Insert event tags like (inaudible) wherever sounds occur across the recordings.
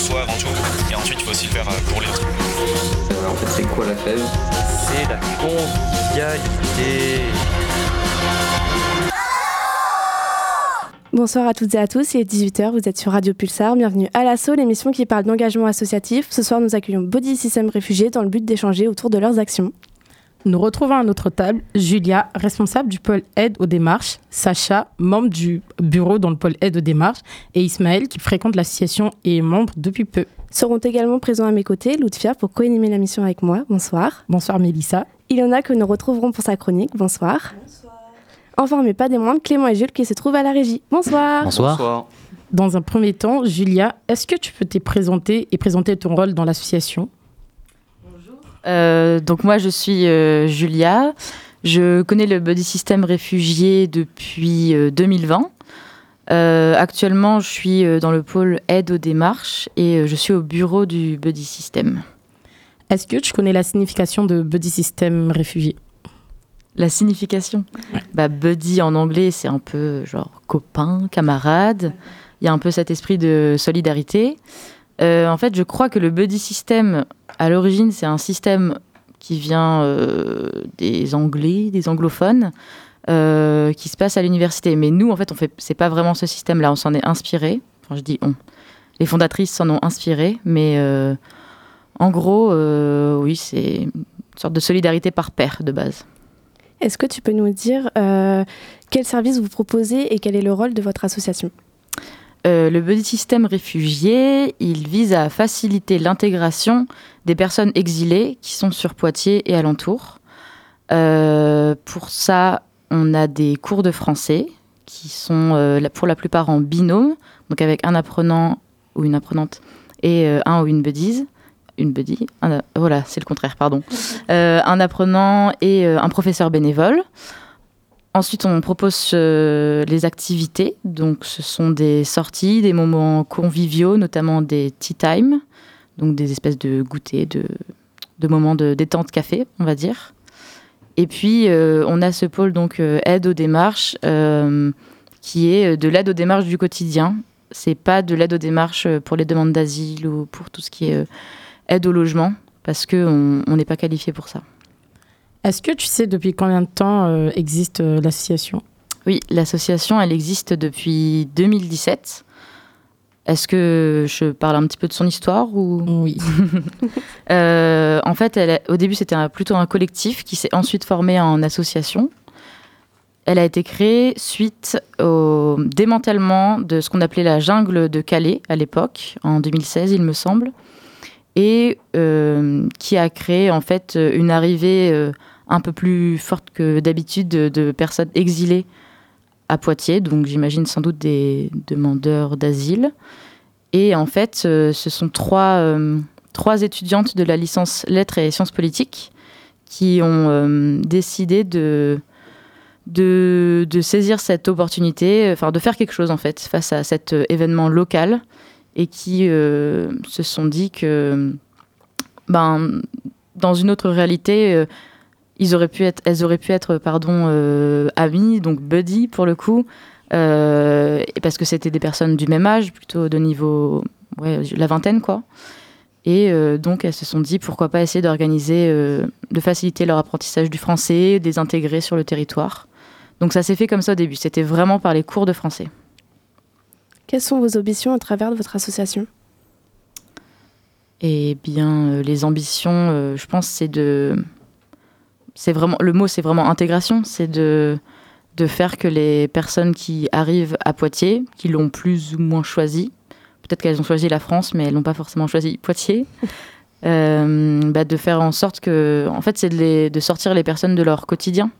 Soi avant tout. Et ensuite, il faut aussi le faire pour les autres. en fait, c'est quoi la fève? C'est la convivialité. Bonsoir à toutes et à tous, il est 18h, vous êtes sur Radio Pulsar, bienvenue à l'assaut, l'émission qui parle d'engagement associatif. Ce soir, nous accueillons Body System Réfugiés dans le but d'échanger autour de leurs actions. Nous retrouvons à notre table Julia, responsable du pôle aide aux démarches, Sacha, membre du bureau dans le pôle aide aux démarches, et Ismaël, qui fréquente l'association et est membre depuis peu. Seront également présents à mes côtés Loutfia pour co-animer la mission avec moi. Bonsoir. Bonsoir Mélissa. Il y en a que nous retrouverons pour sa chronique. Bonsoir. Bonsoir. Enfin, mais pas des moindres, Clément et Jules qui se trouvent à la régie. Bonsoir. Bonsoir. Bonsoir. Dans un premier temps, Julia, est-ce que tu peux te présenter et présenter ton rôle dans l'association? Euh, donc moi, je suis euh, Julia. Je connais le Body System réfugié depuis 2020. Euh, actuellement, je suis dans le pôle aide aux démarches et je suis au bureau du Buddy System. Est-ce que tu connais la signification de Buddy System réfugié? La signification? Bah, Buddy en anglais, c'est un peu genre copain, camarade. Il y a un peu cet esprit de solidarité. en fait, je crois que le Buddy System à l'origine, c'est un système qui vient euh, des Anglais, des anglophones, euh, qui se passe à l'université. Mais nous, en fait, on fait, pas vraiment ce système-là. On s'en est inspiré. Enfin, je dis on. Les fondatrices s'en ont inspiré, mais euh, en gros, oui, c'est une sorte de solidarité par pair de base. Est-ce que tu peux nous dire quel service vous proposez et quel est le rôle de votre association? Euh, le Buddy System réfugié, il vise à faciliter l'intégration des personnes exilées qui sont sur Poitiers et alentours. Euh, pour ça, on a des cours de français qui sont euh, pour la plupart en binôme, donc avec un apprenant ou une apprenante et un ou une buddies. Une buddy, voilà, c'est le contraire, pardon. (laughs) un apprenant et un professeur bénévole. Ensuite, on propose euh, les activités. Donc, ce sont des sorties, des moments conviviaux, notamment des tea time, donc des espèces de goûters, de, moments de détente café, on va dire. Et puis, euh, on a ce pôle donc euh, aide aux démarches, qui est de l'aide aux démarches du quotidien. C'est pas de l'aide aux démarches pour les demandes d'asile ou pour tout ce qui est aide au logement, parce qu'on n'est pas qualifié pour ça. Est-ce que tu sais depuis combien de temps euh, existe euh, l'association? Oui, l'association, elle existe depuis 2017. Est-ce que je parle un petit peu de son histoire ou? Oui. (laughs) Euh, en fait, elle au début, c'était plutôt un collectif qui s'est ensuite formé en association. Elle a été créée suite au démantèlement de ce qu'on appelait la jungle de Calais à l'époque, en 2016, il me semble, et qui a créé en fait une arrivée un peu plus forte que d'habitude de, personnes exilées à Poitiers, donc j'imagine sans doute des demandeurs d'asile. Et en fait, euh, ce sont trois, euh, trois étudiantes de la licence lettres et sciences politiques qui ont euh, décidé de, de, de, saisir cette opportunité, enfin de faire quelque chose en fait face à cet événement local et qui se sont dit que ben, dans une autre réalité, ils auraient pu être, elles auraient pu être pardon, euh, amies, donc buddy pour le coup, euh, parce que c'était des personnes du même âge, plutôt de niveau ouais, la vingtaine quoi. Et euh, donc elles se sont dit pourquoi pas essayer d'organiser, de faciliter leur apprentissage du français, de les intégrer sur le territoire. Donc ça s'est fait comme ça au début, c'était vraiment par les cours de français. Quelles sont vos ambitions à travers de votre association? Eh bien, les ambitions, je pense, c'est de c'est vraiment le mot, c'est vraiment intégration, c'est de de faire que les personnes qui arrivent à Poitiers, qui l'ont plus ou moins choisi, peut-être qu'elles ont choisi la France, mais elles n'ont pas forcément choisi Poitiers, (laughs) euh, bah, de faire en sorte que, en fait, c'est de, de, sortir les personnes de leur quotidien,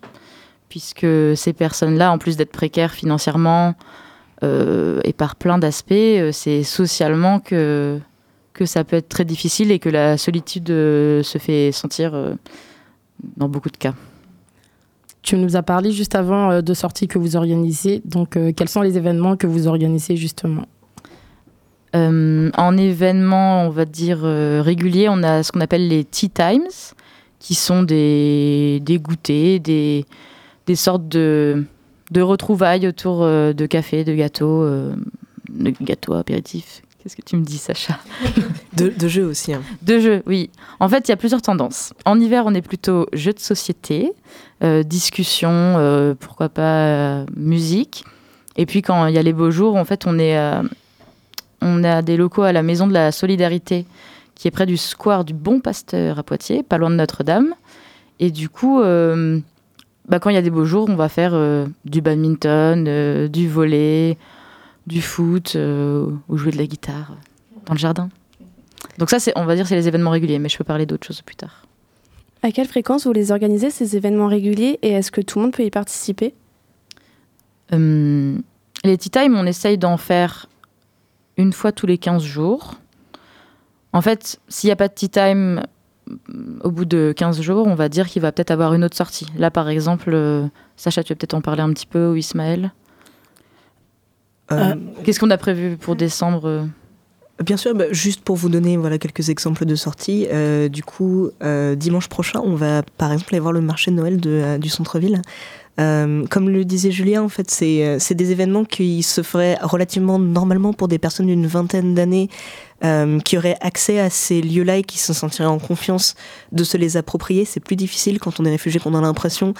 puisque ces personnes-là, en plus d'être précaires financièrement euh, et par plein d'aspects, euh, c'est socialement que que ça peut être très difficile et que la solitude se fait sentir dans beaucoup de cas. Tu nous as parlé juste avant euh, de sorties que vous organisez. Donc, euh, quels sont les événements que vous organisez justement? Euh, en événements, on va dire euh, réguliers, on a ce qu'on appelle les tea times, qui sont des, des goûters, des, des sortes de, de retrouvailles autour euh, de café, de gâteaux, euh, de gâteaux apéritifs. Qu'est-ce que tu me dis, Sacha (laughs) De, de jeux aussi. hein. De jeux, oui. En fait, il y a plusieurs tendances. En hiver, on est plutôt jeux de société, euh, discussion, euh, pourquoi pas euh, musique. Et puis quand il y a les beaux jours, en fait, on est, on a des locaux à la Maison de la Solidarité, qui est près du square du Bon Pasteur à Poitiers, pas loin de Notre-Dame. Et du coup, bah, quand il y a des beaux jours, on va faire euh, du badminton, euh, du volley, du foot, euh, ou jouer de la guitare dans le jardin. Donc ça, c'est, on va dire, c'est les événements réguliers, mais je peux parler d'autres choses plus tard. À quelle fréquence vous les organisez, ces événements réguliers, et est-ce que tout le monde peut y participer? Euh, les tea time, on essaye d'en faire une fois tous les 15 jours. En fait, s'il n'y a pas de tea time, au bout de 15 jours, on va dire qu'il va peut-être avoir une autre sortie. Là, par exemple, euh, Sacha, tu vas peut-être en parler un petit peu, ou Ismaël? Euh, Qu'est-ce qu'on a prévu pour décembre euh? Bien sûr, bah, juste pour vous donner voilà, quelques exemples de sorties, euh, du coup, euh, dimanche prochain, on va par exemple aller voir le marché de Noël de, euh, du centre-ville. Euh, comme le disait Julien, en fait, c'est euh, c'est des événements qui se feraient relativement normalement pour des personnes d'une vingtaine d'années euh, qui auraient accès à ces lieux-là et qui se sentiraient en confiance de se les approprier. C'est plus difficile quand on est réfugié, qu'on a l'impression,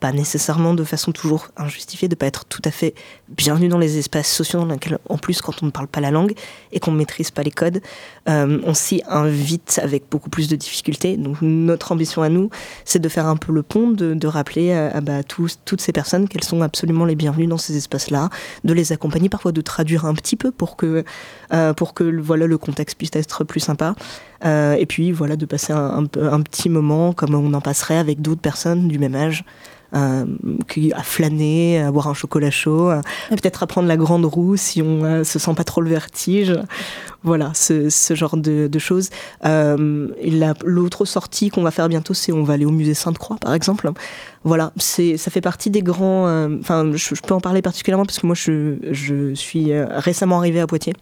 pas nécessairement de façon toujours injustifiée, de pas être tout à fait bienvenu dans les espaces sociaux dans lesquels, en plus, quand on ne parle pas la langue et qu'on ne maîtrise pas les codes, euh, on s'y invite avec beaucoup plus de difficultés. Donc notre ambition à nous, c'est de faire un peu le pont, de, de rappeler à, à, bah, tous, toutes ces personnes qu'elles sont absolument les bienvenues dans ces espaces-là, de les accompagner, parfois de traduire un petit peu pour que, euh, pour que voilà, le contexte puisse être plus sympa. Euh, et puis voilà, de passer un, un, peu- un petit moment comme on en passerait avec d'autres personnes du même âge. Euh, à flâner, à boire un chocolat chaud, peut-être à prendre la grande roue si on euh, se sent pas trop le vertige. Voilà, ce, ce genre de, de choses. Euh, L'autre sortie qu'on va faire bientôt, c'est on va aller au musée Sainte-Croix, par exemple. Voilà, c'est ça fait partie des grands. Enfin, je, je peux en parler particulièrement parce que moi, je, je suis récemment arrivée à Poitiers.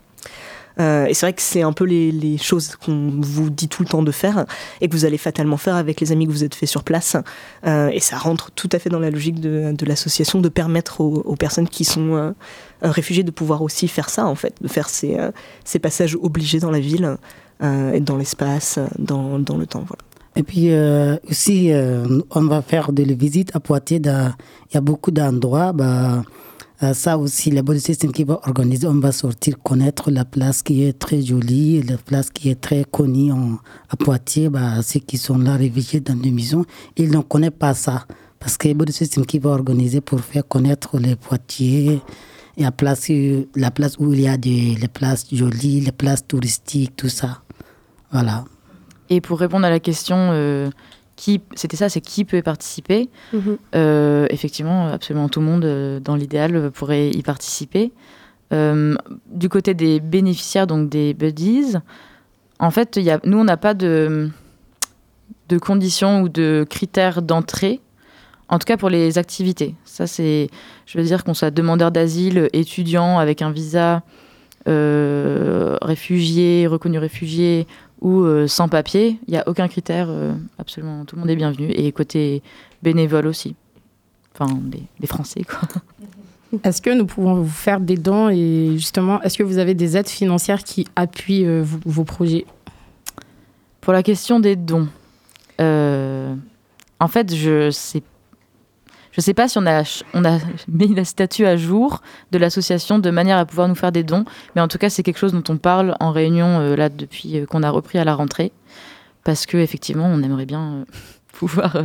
Euh, et c'est vrai que c'est un peu les, choses qu'on vous dit tout le temps de faire et que vous allez fatalement faire avec les amis que vous êtes fait sur place. Euh, et ça rentre tout à fait dans la logique de, l'association de permettre aux, personnes qui sont euh, euh, réfugiées de pouvoir aussi faire ça, en fait, de faire ces, passages obligés dans la ville, et dans l'espace, dans, le temps. Et puis aussi, on va faire des visites à Poitiers. Il y a beaucoup d'endroits. Bah, ça aussi, le Body System qui va organiser, on va sortir connaître la place qui est très jolie, la place qui est très connue en- à Poitiers. Bah, ceux qui sont là réfugiés dans les maisons, ils ne connaissent pas ça. Parce que Body System qui va organiser pour faire connaître les Poitiers, et la place, euh, la place où il y a des les places jolies, les places touristiques, tout ça. Voilà. Et pour répondre à la question, euh, qui, c'était ça, c'est qui peut y participer Mhm. Euh, Effectivement, absolument tout le monde, euh, dans l'idéal, euh, pourrait y participer. Euh, du côté des bénéficiaires, donc des buddies, en fait, il y a, nous, on n'a pas de, de conditions ou de critères d'entrée, en tout cas pour les activités. Ça, c'est, je veux dire qu'on soit demandeur d'asile, étudiant avec un visa, euh, réfugié, reconnu réfugié ou euh, sans papier, il n'y a aucun critère, euh, absolument tout le monde est bienvenu. Et côté bénévole aussi. Enfin, les, les Français, quoi. (laughs) Est-ce que nous pouvons vous faire des dons et justement, est-ce que vous avez des aides financières qui appuient euh, vos, vos projets? Pour la question des dons, en fait, je sais, je sais pas si on a, mis la statut à jour de l'association de manière à pouvoir nous faire des dons, mais en tout cas, c'est quelque chose dont on parle en réunion euh, là depuis euh, qu'on a repris à la rentrée, parce que effectivement, on aimerait bien euh, (laughs) pouvoir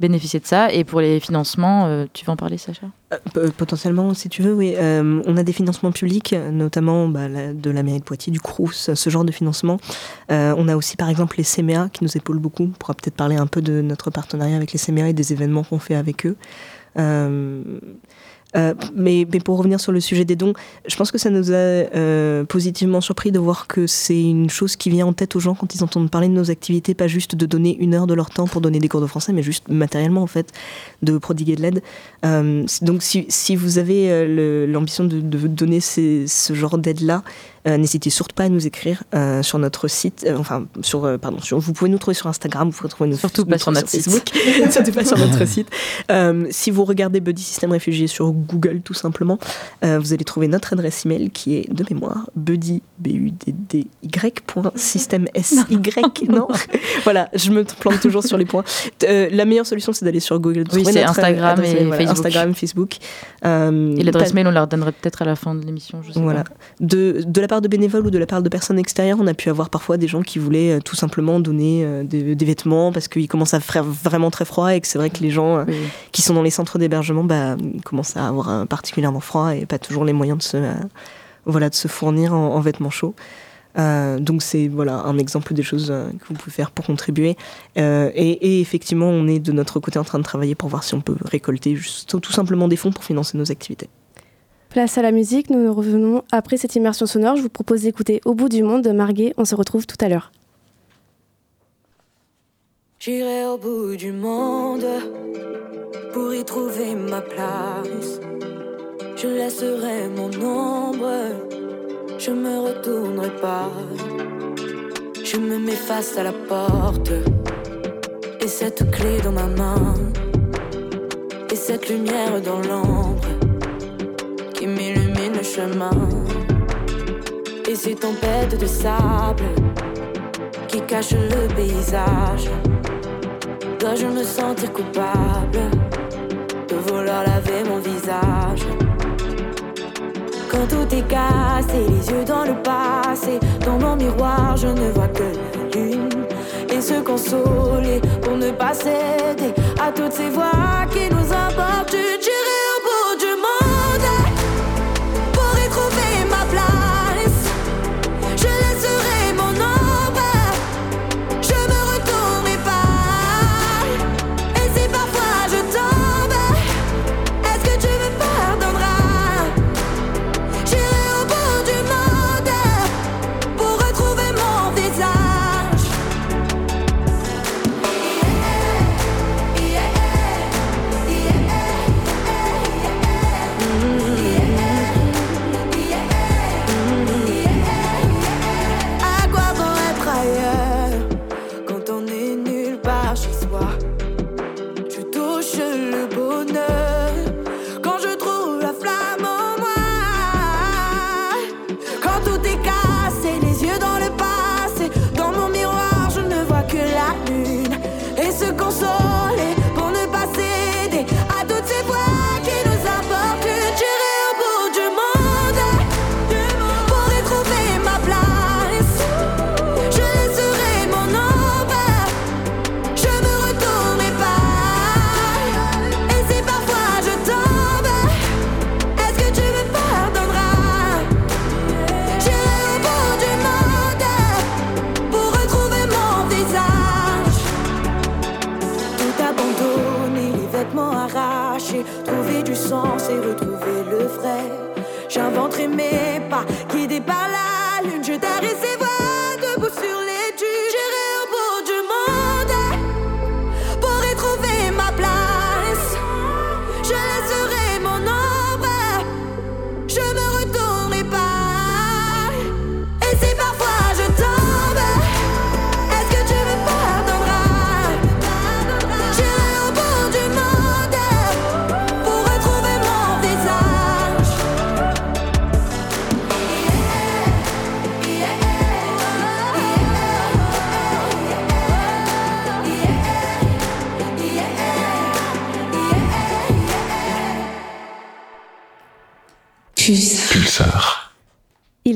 bénéficier de ça. Et pour les financements, euh, tu vas en parler, Sacha? Euh, p- Potentiellement, si tu veux, oui. Euh, on a des financements publics, notamment bah, de la mairie de Poitiers, du CRUS, ce genre de financement. Euh, on a aussi, par exemple, les CMA qui nous épaulent beaucoup. On pourra peut-être parler un peu de notre partenariat avec les CMA et des événements qu'on fait avec eux. Euh, mais, pour revenir sur le sujet des dons, je pense que ça nous a euh, positivement surpris de voir que c'est une chose qui vient en tête aux gens quand ils entendent parler de nos activités, pas juste de donner une heure de leur temps pour donner des cours de français, mais juste matériellement en fait, de prodiguer de l'aide. Euh, donc si, vous avez l'ambition de, donner ce genre d'aide-là, n'hésitez surtout pas à nous écrire euh, sur notre site, euh, enfin sur pardon, sur, vous pouvez nous trouver sur Instagram, vous pouvez trouver nous surtout pas sur notre Facebook, (laughs) surtout pas sur notre site. si vous regardez Buddy System Réfugié sur Google tout simplement, vous allez trouver notre adresse email qui est de mémoire buddy b u d d y system s y (laughs) non, voilà, je me plante toujours sur les points. la meilleure solution c'est d'aller sur Google, oui, c'est Instagram et Facebook. Instagram, Facebook. et l'adresse mail on leur donnerait peut-être à la fin de l'émission, je sais voilà. Pas. De, de la part de bénévoles ou de la part de personnes extérieures, on a pu avoir parfois des gens qui voulaient euh, tout simplement donner euh, des, vêtements parce qu'il commence à faire vraiment très froid et que c'est vrai que les gens euh, qui sont dans les centres d'hébergement bah, commencent à avoir particulièrement froid et pas toujours les moyens de se, voilà, de se fournir en, vêtements chauds. donc c'est voilà un exemple des choses que vous pouvez faire pour contribuer. Et, et, effectivement, on est de notre côté en train de travailler pour voir si on peut récolter juste, tout simplement des fonds pour financer nos activités. Place à la musique, nous revenons après cette immersion sonore. Je vous propose d'écouter Au bout du monde de Marguet. On se retrouve tout à l'heure. J'irai au bout du monde pour y trouver ma place. Je laisserai mon ombre, je me retournerai pas. Je me mets face à la porte et cette clé dans ma main et cette lumière dans l'ombre Et ces tempêtes de sable qui cachent le paysage. Dois-je me sentir coupable de vouloir laver mon visage? Quand tout est cassé, les yeux dans le passé, dans mon miroir, je ne vois que la lune. Et se consoler pour ne pas céder à toutes ces voix qui nous importunent.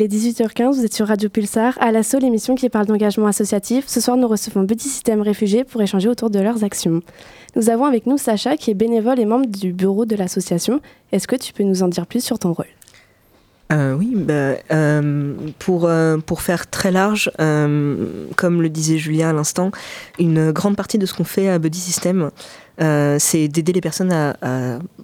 Il est 18h15, vous êtes sur Radio Pulsar, à l'assaut, l'émission qui parle d'engagement associatif. Ce soir, nous recevons Petit Système Réfugiés pour échanger autour de leurs actions. Nous avons avec nous Sacha, qui est bénévole et membre du bureau de l'association. Est-ce que tu peux nous en dire plus sur ton rôle? Euh, oui, bah, euh, pour, euh, pour faire très large, euh, comme le disait Julia à l'instant, une grande partie de ce qu'on fait à Buddy System, euh, c'est d'aider les personnes à,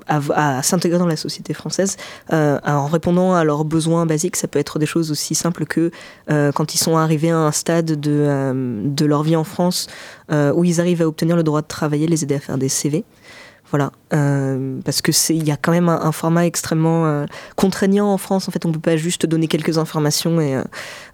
à, à- s'intégrer dans la société française euh, en répondant à leurs besoins basiques. Ça peut être des choses aussi simples que quand ils sont arrivés à un stade de, de leur vie en France où ils arrivent à obtenir le droit de travailler, les aider à faire des CV. Voilà, euh, parce que c'est, il y a quand même un, format extrêmement euh, contraignant en France. En fait, on peut pas juste donner quelques informations et euh,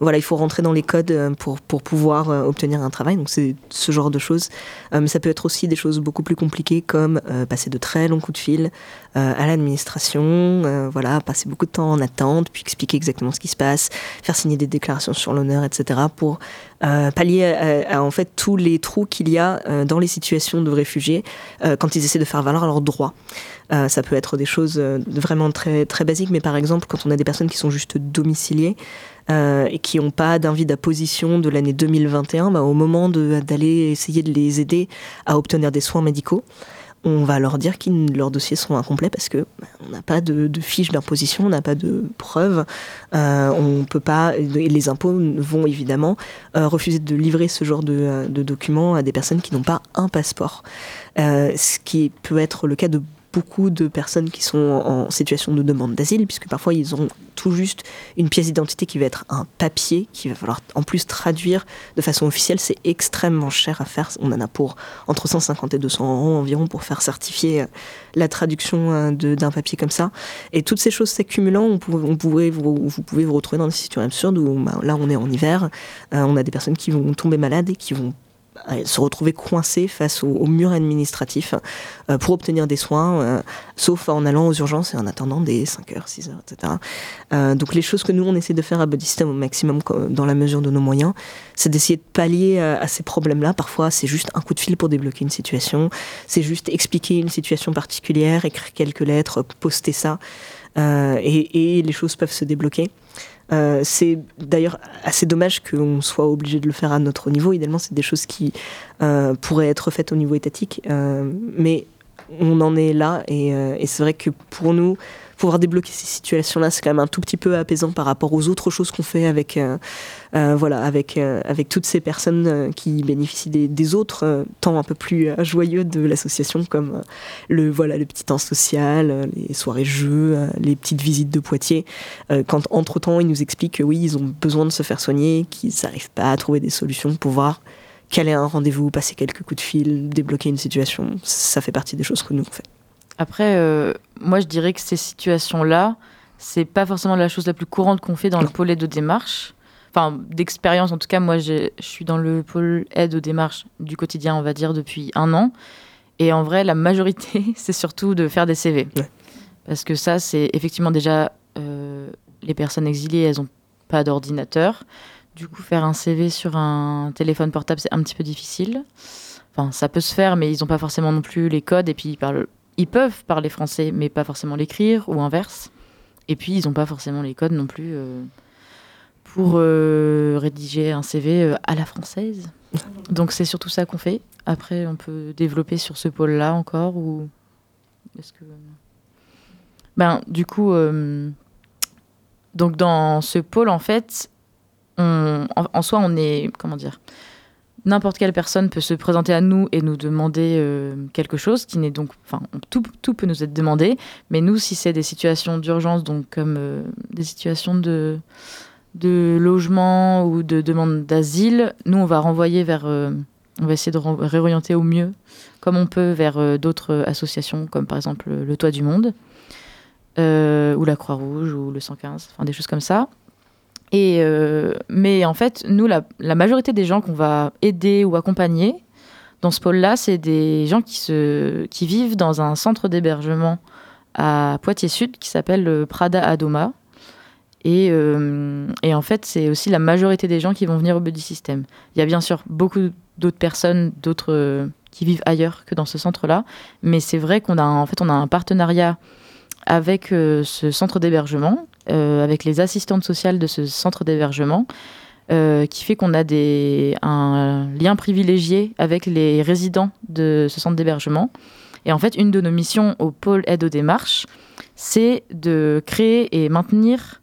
voilà, il faut rentrer dans les codes pour pour pouvoir obtenir un travail. Donc c'est ce genre de choses. Mais ça peut être aussi des choses beaucoup plus compliquées comme passer de très longs coups de fil à l'administration, voilà, passer beaucoup de temps en attente, puis expliquer exactement ce qui se passe, faire signer des déclarations sur l'honneur, etc. pour pallier à, en fait tous les trous qu'il y a dans les situations de réfugiés quand ils essaient de faire valoir leurs droits. Euh, ça peut être des choses euh, vraiment très très basiques, mais par exemple quand on a des personnes qui sont juste domiciliées euh, et qui n'ont pas d'invite d'apposition de l'année 2021, bah, au moment d'aller essayer de les aider à obtenir des soins médicaux, on va leur dire que leurs dossiers sont incomplets parce que bah, on n'a pas de, fiche d'imposition, on n'a pas de preuves, euh, on peut pas. Et les impôts vont évidemment refuser de livrer ce genre de, de documents à des personnes qui n'ont pas un passeport, ce qui peut être le cas de beaucoup de personnes qui sont en situation de demande d'asile, puisque parfois ils ont tout juste une pièce d'identité qui va être un papier, qui va falloir en plus traduire de façon officielle. C'est extrêmement cher à faire. On en a pour entre 150 et 200 euros environ pour faire certifier euh, la traduction euh, d'un papier comme ça. Et toutes ces choses s'accumulant, on, vous, pouvez vous retrouver dans des situations absurdes où bah, là on est en hiver, euh, on a des personnes qui vont tomber malades et qui vont euh, se retrouver coincées face au, au mur administratif euh, pour obtenir des soins, euh, sauf en allant aux urgences et en attendant des 5 heures, 6 heures, etc. Euh, donc les choses que nous on essaie de faire à Body System au maximum dans la mesure de nos moyens, c'est d'essayer de pallier euh, à ces problèmes-là. Parfois c'est juste un coup de fil pour débloquer une situation, c'est juste expliquer une situation particulière, écrire quelques lettres, poster ça, euh, et, et les choses peuvent se débloquer. Euh, c'est d'ailleurs assez dommage qu'on soit obligé de le faire à notre niveau. Idéalement, c'est des choses qui euh, pourraient être faites au niveau étatique, euh, mais on en est là et, et c'est vrai que pour nous, pouvoir débloquer ces situations-là, c'est quand même un tout petit peu apaisant par rapport aux autres choses qu'on fait avec, euh, euh, voilà, avec, euh, avec toutes ces personnes qui bénéficient des, autres temps un peu plus joyeux de l'association, comme le, voilà, le petit temps social, les soirées jeux, les petites visites de Poitiers. Quand entre-temps, ils nous expliquent que oui, ils ont besoin de se faire soigner, qu'ils n'arrivent pas à trouver des solutions pour pouvoir caler un rendez-vous, passer quelques coups de fil, débloquer une situation. Ça fait partie des choses que nous on fait. Après, euh, moi, je dirais que ces situations-là, c'est pas forcément la chose la plus courante qu'on fait dans le pôle aide aux démarches. Enfin, d'expérience, en tout cas, moi, je suis dans le pôle aide aux démarches du quotidien, on va dire, depuis un an. Et en vrai, la majorité, (laughs) c'est surtout de faire des CV. Parce que ça, c'est effectivement déjà euh, les personnes exilées, elles n'ont pas d'ordinateur. Du coup, faire un CV sur un téléphone portable, c'est un petit peu difficile. Enfin, ça peut se faire, mais ils n'ont pas forcément non plus les codes. Et puis, ils, parlent... ils peuvent parler français, mais pas forcément l'écrire ou inverse. Et puis, ils n'ont pas forcément les codes non plus euh, pour euh, rédiger un CV euh, à la française. Donc, c'est surtout ça qu'on fait. Après, on peut développer sur ce pôle-là encore ou est-ce que ben du coup donc dans ce pôle en fait on, en, en soi on est comment dire n'importe quelle personne peut se présenter à nous et nous demander euh, quelque chose qui n'est donc enfin tout, peut nous être demandé. Mais nous si c'est des situations d'urgence donc comme euh, des situations de de logement ou de demande d'asile nous on va renvoyer vers euh, on va essayer de réorienter au mieux comme on peut vers d'autres associations comme par exemple le Toit du Monde ou la Croix-Rouge ou le 115 enfin des choses comme ça euh, mais en fait, nous, la, majorité des gens qu'on va aider ou accompagner dans ce pôle-là, c'est des gens qui, vivent dans un centre d'hébergement à Poitiers-Sud qui s'appelle le Prada Adoma. Et, euh, et en fait, c'est aussi la majorité des gens qui vont venir au Buddy System. Il y a bien sûr beaucoup d'autres personnes, d'autres euh, qui vivent ailleurs que dans ce centre-là, mais c'est vrai qu'on a en fait a un partenariat avec ce centre d'hébergement, avec les assistantes sociales de ce centre d'hébergement, euh, qui fait qu'on a des, un lien privilégié avec les résidents de ce centre d'hébergement. Et en fait, une de nos missions au pôle aide aux démarches, c'est de créer et maintenir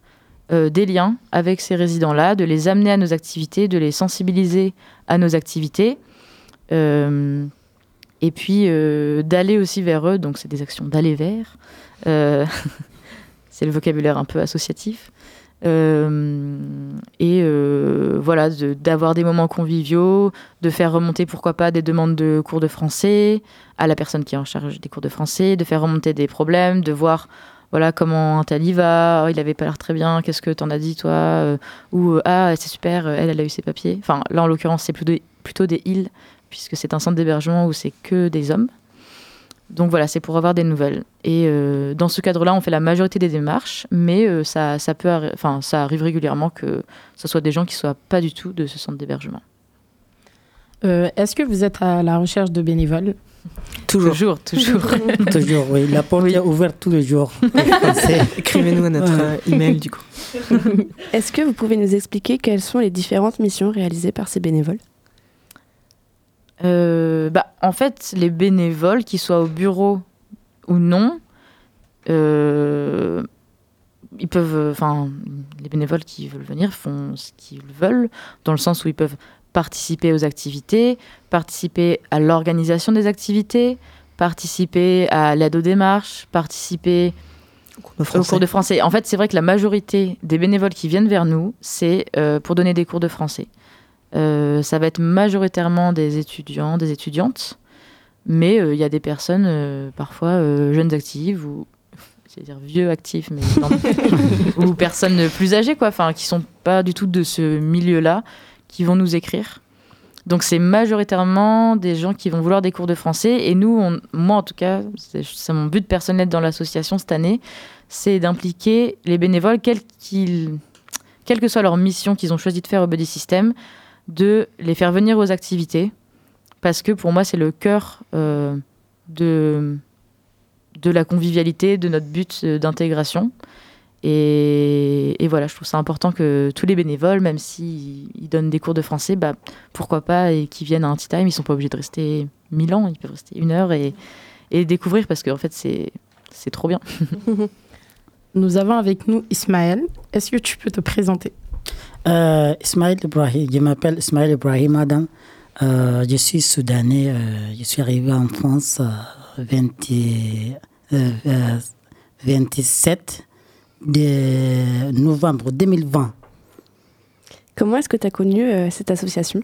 euh, des liens avec ces résidents-là, de les amener à nos activités, de les sensibiliser à nos activités. Euh, et puis euh, d'aller aussi vers eux, donc c'est des actions d'aller vers. (laughs) C'est le vocabulaire un peu associatif. Euh, et euh, voilà, d'avoir des moments conviviaux, de faire remonter pourquoi pas des demandes de cours de français à la personne qui est en charge des cours de français, de faire remonter des problèmes, de voir voilà comment y va, Oh, il avait pas l'air très bien, qu'est-ce que t'en as dit toi Euh, Ou ah c'est super, elle elle a eu ses papiers. Enfin là en l'occurrence c'est plutôt, plutôt des îles puisque c'est un centre d'hébergement où c'est que des hommes. Donc voilà, c'est pour avoir des nouvelles. Et euh, dans ce cadre-là, on fait la majorité des démarches, mais euh, ça, ça, peut arri- enfin, ça arrive régulièrement que ce soit des gens qui ne soient pas du tout de ce centre d'hébergement. Euh, Est-ce que vous êtes à la recherche de bénévoles? Toujours. Toujours, toujours. (laughs) Toujours, oui. La porte est ouverte tous les jours. (laughs) Écrivez-nous à notre euh, email du coup. (laughs) Est-ce que vous pouvez nous expliquer quelles sont les différentes missions réalisées par ces bénévoles? Euh, bah, en fait, les bénévoles, qu'ils soient au bureau ou non, euh, ils peuvent, enfin, les bénévoles qui veulent venir font ce qu'ils veulent, dans le sens où ils peuvent participer aux activités, participer à l'organisation des activités, participer à l'aide aux démarches, participer au cours de français. En fait, c'est vrai que la majorité des bénévoles qui viennent vers nous, c'est euh, pour donner des cours de français. Euh, ça va être majoritairement des étudiants, des étudiantes, mais euh, il y a des personnes, euh, parfois jeunes actives ou c'est-à-dire vieux actifs, mais (laughs) ou personnes plus âgées, quoi, enfin, qui sont pas du tout de ce milieu-là, qui vont nous écrire. Donc c'est majoritairement des gens qui vont vouloir des cours de français. Et nous, on- moi en tout cas, c'est mon but personnel dans l'association cette année, c'est d'impliquer les bénévoles, quels qu'ils- quelle que soit leur mission qu'ils ont choisi de faire au Buddy System, de les faire venir aux activités. Parce que pour moi, c'est le cœur euh, de, de la convivialité, de notre but euh, d'intégration. Et, et voilà, je trouve ça important que tous les bénévoles, même s'ils ils donnent des cours de français, bah, pourquoi pas, et qu'ils viennent à un tea time, ils sont pas obligés de rester mille ans, ils peuvent rester une heure et, et découvrir parce qu'en fait, c'est c'est trop bien. (laughs) (laughs) Nous avons avec nous Ismaël. Est-ce que tu peux te présenter? Euh, Ismaël Ibrahim, je m'appelle Ismaël Ibrahim Adam. Euh, je suis soudanais. euh, je suis arrivé en France euh, 20, euh, euh, 27 de novembre 2020. Comment est-ce que tu as connu cette association?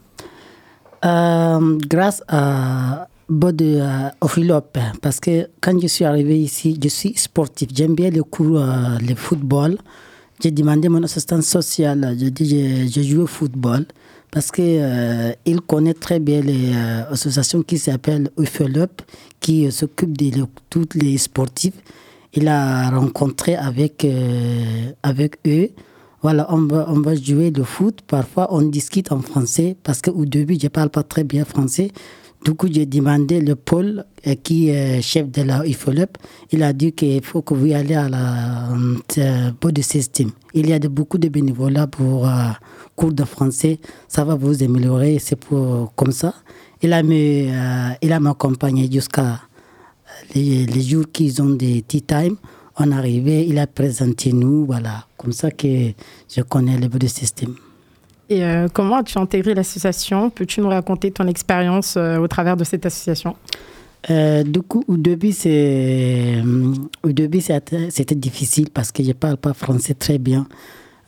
Grâce à Bode euh, Ophilop, parce que quand je suis arrivé ici, je suis sportif. J'aime bien le cours, le football. J'ai demandé mon assistant social. Je dis, je, je joue au football parce que euh, il connaît très bien les euh, associations qui s'appellent Ophilop, qui euh, s'occupe de tous les sportifs. Il a rencontré avec, euh, avec eux. Voilà, on va, on va jouer le foot. Parfois, on discute en français parce qu'au début, je ne parle pas très bien français. Du coup, j'ai demandé le Paul, euh, qui est chef de la IFOLEP, il a dit qu'il faut que vous allez à la euh, Body System. Il y a de, beaucoup de bénévolat pour euh, cours de français. Ça va vous améliorer. C'est pour comme ça. Il a me, euh, il a m'accompagné jusqu'à les, les jours qu'ils ont des tea time. On arrivait, il a présenté nous, voilà. Comme ça que je connais le Body System. Et euh, comment as-tu intégré l'association? Peux-tu nous raconter ton expérience euh, au travers de cette association? Euh, du coup, au début, c'est, au début, c'était difficile parce que je parle pas français très bien.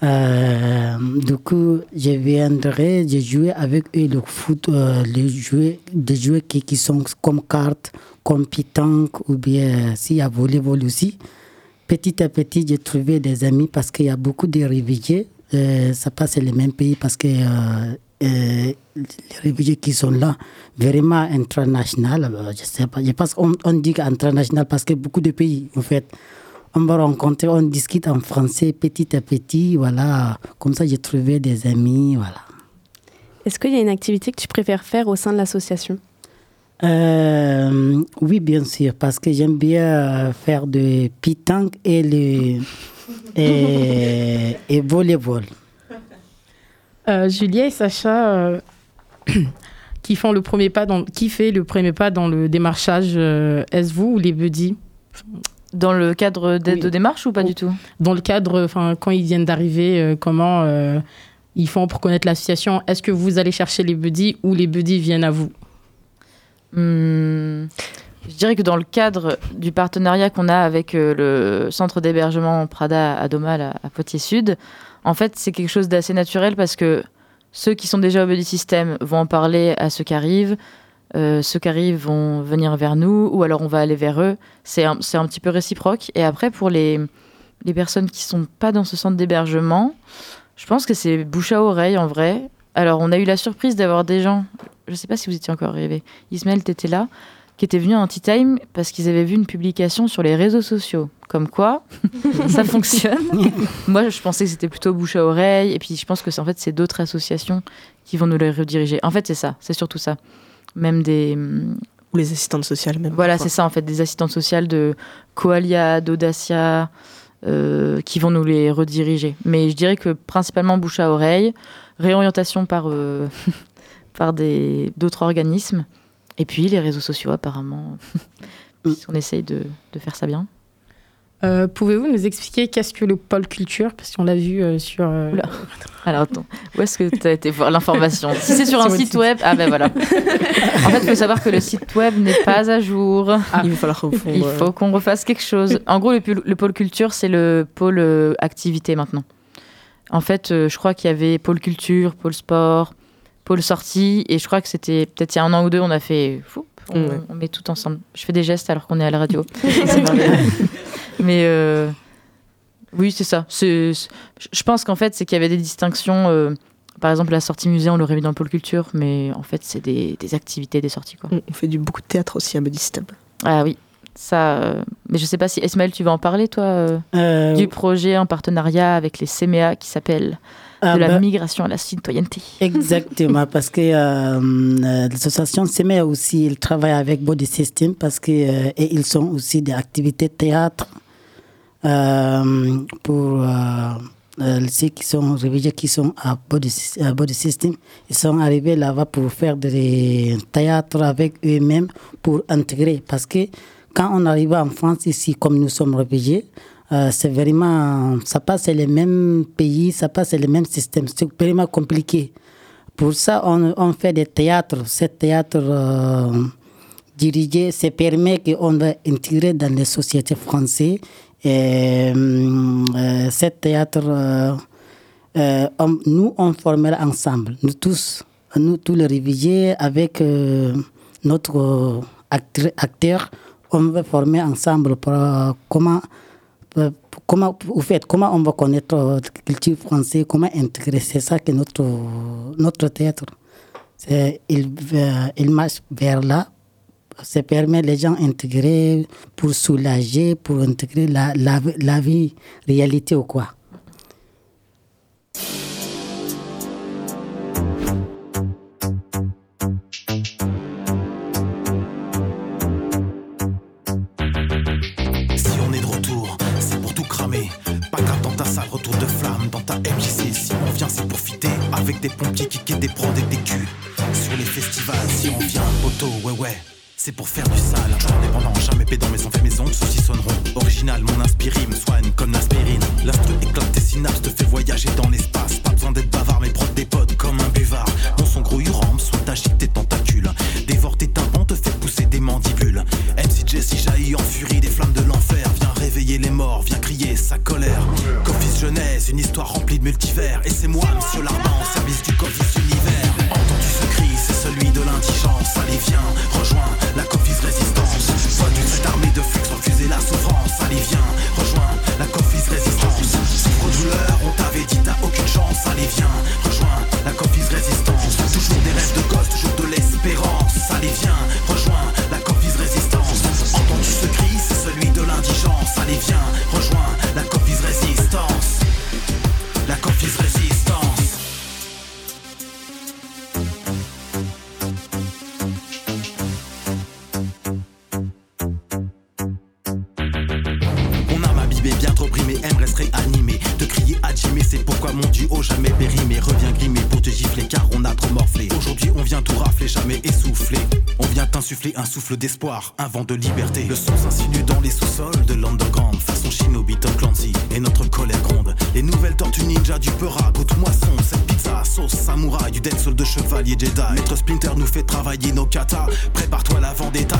Du coup, je viendrai, je jouais avec eux le foot, les jouets, des jouets qui, sont comme cartes, comme pétanque ou bien y a volleyball aussi. Petit à petit, j'ai trouvé des amis parce qu'il y a beaucoup de réfugiés. Euh, ça passe les mêmes pays parce que euh, euh, les réfugiés qui sont là, vraiment international, je sais pas, je pense qu'on on dit international parce que beaucoup de pays, en fait, on va rencontrer, on discute en français petit à petit, voilà. Comme ça, j'ai trouvé des amis, voilà. Est-ce qu'il y a une activité que tu préfères faire au sein de l'association? Euh, oui, bien sûr, parce que j'aime bien faire de pétanque et le et, et volleyball. Euh, Julia et Sacha, euh, (clears throat) qui font le premier pas dans, qui fait le premier pas dans le démarchage, euh, est-ce vous ou les buddies? Dans le cadre d'aide Oui. aux démarches ou pas du tout? Dans le cadre, enfin, quand ils viennent d'arriver, euh, comment euh, ils font pour connaître l'association? Est-ce que vous allez chercher les buddies ou les buddies viennent à vous? Hmm, Je dirais que dans le cadre du partenariat qu'on a avec euh, le centre d'hébergement Prada à Domal à, à Poitiers-Sud, en fait, c'est quelque chose d'assez naturel parce que ceux qui sont déjà au buddy system vont en parler à ceux qui arrivent, euh, ceux qui arrivent vont venir vers nous ou alors on va aller vers eux. C'est un, petit peu réciproque. Et après, pour les, personnes qui sont pas dans ce centre d'hébergement, je pense que c'est bouche à oreille en vrai. Alors, on a eu la surprise d'avoir des gens, je sais pas si vous étiez encore arrivé, Ismaël, t'étais là, qui étaient venus à un tea time parce qu'ils avaient vu une publication sur les réseaux sociaux. Comme quoi, (laughs) ça fonctionne. Moi, je pensais que c'était plutôt bouche à oreille. Et puis, je pense que c'est en fait, c'est d'autres associations qui vont nous les rediriger. En fait, c'est ça. C'est surtout ça. Même des. hum, Ou les assistantes sociales même. Voilà, c'est ça, en fait. Des assistantes sociales de Coalia, d'Audacia, euh, qui vont nous les rediriger. Mais je dirais que principalement bouche à oreille, réorientation par, euh, (laughs) par des- d'autres organismes. Et puis les réseaux sociaux, apparemment. (laughs) on essaye de, de faire ça bien. Euh, Pouvez-vous nous expliquer qu'est-ce que le pôle culture? Parce qu'on l'a vu euh, sur. euh, Oula. (laughs) Alors attends, où est-ce que tu as été voir l'information? Si c'est sur un site site. web, ah ben voilà. (laughs) en fait, il faut savoir que le site web n'est pas à jour. Il va falloir. Il faut qu'on refasse quelque chose. En gros, le, pôle- le pôle culture, c'est le pôle euh, activité maintenant. En fait, euh, je crois qu'il y avait pôle culture, pôle sport, pôle sortie, et je crois que c'était peut-être il y a un an ou deux, on a fait, fou, on, Ouais. on met tout ensemble. Je fais des gestes alors qu'on est à la radio. (laughs) Mais euh, oui, c'est ça. Je pense qu'en fait, c'est qu'il y avait des distinctions. euh, par exemple, la sortie musée, on l'aurait mis dans le pôle culture, mais en fait, c'est des, des activités, des sorties. Quoi. On on fait du, beaucoup de théâtre aussi à System. Ah oui, ça. euh, mais je sais pas si Ismaël, tu vas en parler, toi, euh, Euh, du projet en partenariat avec les CMA qui s'appelle ah De la bah, migration à la citoyenneté. Exactement, (laughs) parce que euh, euh, l'association CEME aussi, ils travaillent avec Body System parce que euh, et ils sont aussi des activités théâtre euh, pour ceux qui sont réfugiés qui sont à Body, à Body System. Ils sont arrivés là-bas pour faire des théâtres avec eux-mêmes pour intégrer parce que quand on arrive en France ici, comme nous sommes réfugiés, euh, c'est vraiment, ça passe les mêmes pays, ça passe les mêmes systèmes. C'est vraiment compliqué. Pour ça, on, on fait des théâtres. Ces théâtres euh, dirigés, ça permet qu'on va intégrer dans les sociétés françaises. Et euh, ces théâtres, euh, euh, nous, on formera ensemble, nous tous, nous tous les réfugiés, avec notre acteur, acteur, on va former ensemble pour comment comment, au fait, comment on va connaître euh, la culture française, comment intégrer, c'est ça que notre, notre théâtre. Il, va- il marche vers là, ça permet les gens d'intégrer pour soulager, pour intégrer la, la, la vie, réalité ou quoi. Des pompiers qui quittent des prods et des culs. Sur les festivals, si on vient, poteau, ouais, ouais. C'est pour faire du sale, toujours indépendant, jamais pédant, mais on fait maison, ceux-ci sonneront. Original, mon inspiré me soigne comme l'aspirine. L'instru éclate tes synapses, te fait voyager dans l'espace. Pas besoin d'être bavard, mais prod des potes comme un buvard. Mon son grouille rampe, soit agite tes Jeunesse, une histoire remplie de multivers. Et c'est moi, monsieur Lardin, au service du Coffis univers. Entends-tu ce cri, c'est celui de l'indigence. Allez, viens, rejoins un souffle d'espoir, un vent de liberté. Le son s'insinue dans les sous-sols de l'underground, façon Shinobi, Tom Clancy, et notre colère gronde. Les nouvelles tortues ninja du Peura, goûte moisson, cette pizza, sauce samouraï, du dead soul de chevalier Jedi. Maître Splinter nous fait travailler nos katas. Prépare-toi la vendetta,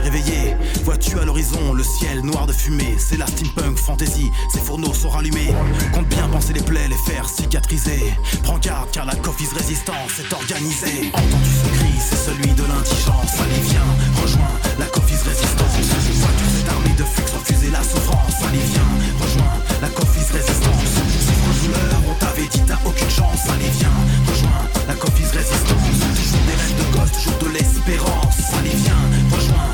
réveillé. Vois-tu à l'horizon le ciel noir de fumée? C'est la steampunk fantasy, ces fourneaux sont rallumés. Compte bien penser les plaies, les faire cicatriser. Prends garde car la Coffee's résistance est organisée. Entends-tu ce cri C'est celui de l'indigence. Allez, viens, rejoins la Coffee's résistance. Vois-tu cette armée de flux refuser la souffrance Allez, viens, rejoins la Coffee's résistance. Souffre douleur, on t'avait dit t'as aucune chance. Allez, viens, rejoins la Coffee's résistance. Toujours des rêves de gosse, toujours de l'espérance. Allez, viens, rejoins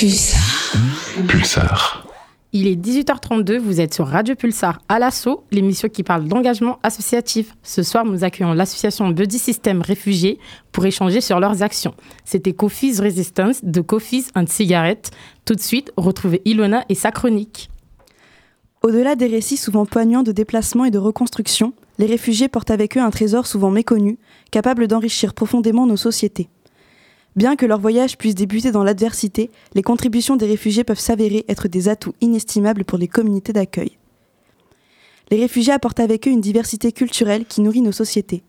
Pulsar. Pulsar. Il est 18h32, vous êtes sur Radio Pulsar à l'assaut, l'émission qui parle d'engagement associatif. Ce soir, nous accueillons l'association Buddy System Réfugiés pour échanger sur leurs actions. C'était Coffee's Resistance de Coffee's and Cigarette. Tout de suite, retrouvez Ilona et sa chronique. Au-delà des récits souvent poignants de déplacement et de reconstruction, les réfugiés portent avec eux un trésor souvent méconnu, capable d'enrichir profondément nos sociétés. Bien que leur voyage puisse débuter dans l'adversité, les contributions des réfugiés peuvent s'avérer être des atouts inestimables pour les communautés d'accueil. Les réfugiés apportent avec eux une diversité culturelle qui nourrit nos sociétés.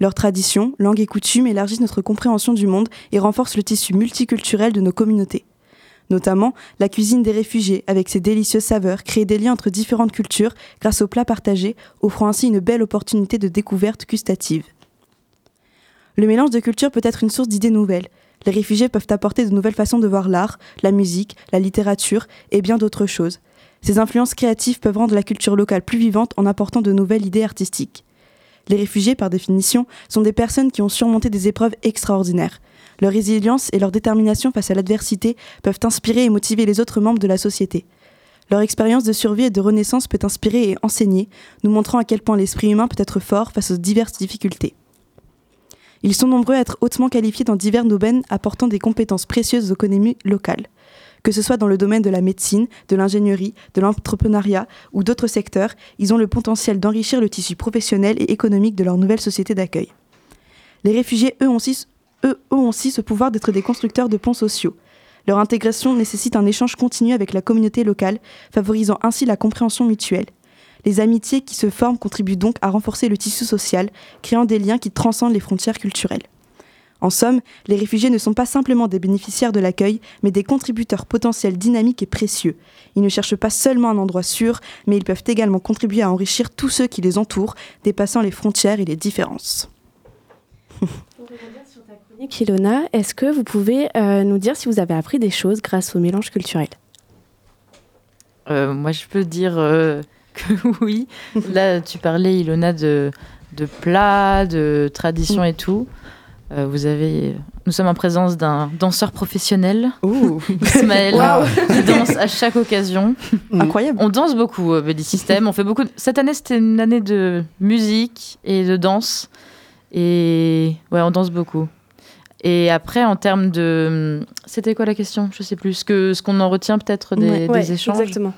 Leurs traditions, langues et coutumes élargissent notre compréhension du monde et renforcent le tissu multiculturel de nos communautés. Notamment, la cuisine des réfugiés, avec ses délicieuses saveurs, crée des liens entre différentes cultures grâce aux plats partagés, offrant ainsi une belle opportunité de découverte gustative. Le mélange de cultures peut être une source d'idées nouvelles. Les réfugiés peuvent apporter de nouvelles façons de voir l'art, la musique, la littérature et bien d'autres choses. Ces influences créatives peuvent rendre la culture locale plus vivante en apportant de nouvelles idées artistiques. Les réfugiés, par définition, sont des personnes qui ont surmonté des épreuves extraordinaires. Leur résilience et leur détermination face à l'adversité peuvent inspirer et motiver les autres membres de la société. Leur expérience de survie et de renaissance peut inspirer et enseigner, nous montrant à quel point l'esprit humain peut être fort face aux diverses difficultés. Ils sont nombreux à être hautement qualifiés dans divers domaines apportant des compétences précieuses aux économies locales. Que ce soit dans le domaine de la médecine, de l'ingénierie, de l'entrepreneuriat ou d'autres secteurs, ils ont le potentiel d'enrichir le tissu professionnel et économique de leur nouvelle société d'accueil. Les réfugiés, eux, eux, ont aussi ce pouvoir d'être des constructeurs de ponts sociaux. Leur intégration nécessite un échange continu avec la communauté locale, favorisant ainsi la compréhension mutuelle. Les amitiés qui se forment contribuent donc à renforcer le tissu social, créant des liens qui transcendent les frontières culturelles. En somme, les réfugiés ne sont pas simplement des bénéficiaires de l'accueil, mais des contributeurs potentiels dynamiques et précieux. Ils ne cherchent pas seulement un endroit sûr, mais ils peuvent également contribuer à enrichir tous ceux qui les entourent, dépassant les frontières et les différences. Kilona, est-ce que vous pouvez euh, nous dire si vous avez appris des choses grâce au mélange culturel? Euh, moi, je peux dire euh, que (laughs) oui. Là, tu parlais, Ilona, de, de plats, de traditions et tout. Euh, vous avez, nous sommes en présence d'un danseur professionnel, (laughs) Ismaël, Wow. qui danse à chaque occasion. Incroyable. On danse beaucoup, euh, Buddy System. On fait beaucoup. de- Cette année, c'était une année de musique et de danse, et ouais, on danse beaucoup. Et après, en termes de, c'était quoi la question? Je sais plus. Ce que ce qu'on en retient peut-être des, Ouais, des ouais, échanges? exactement.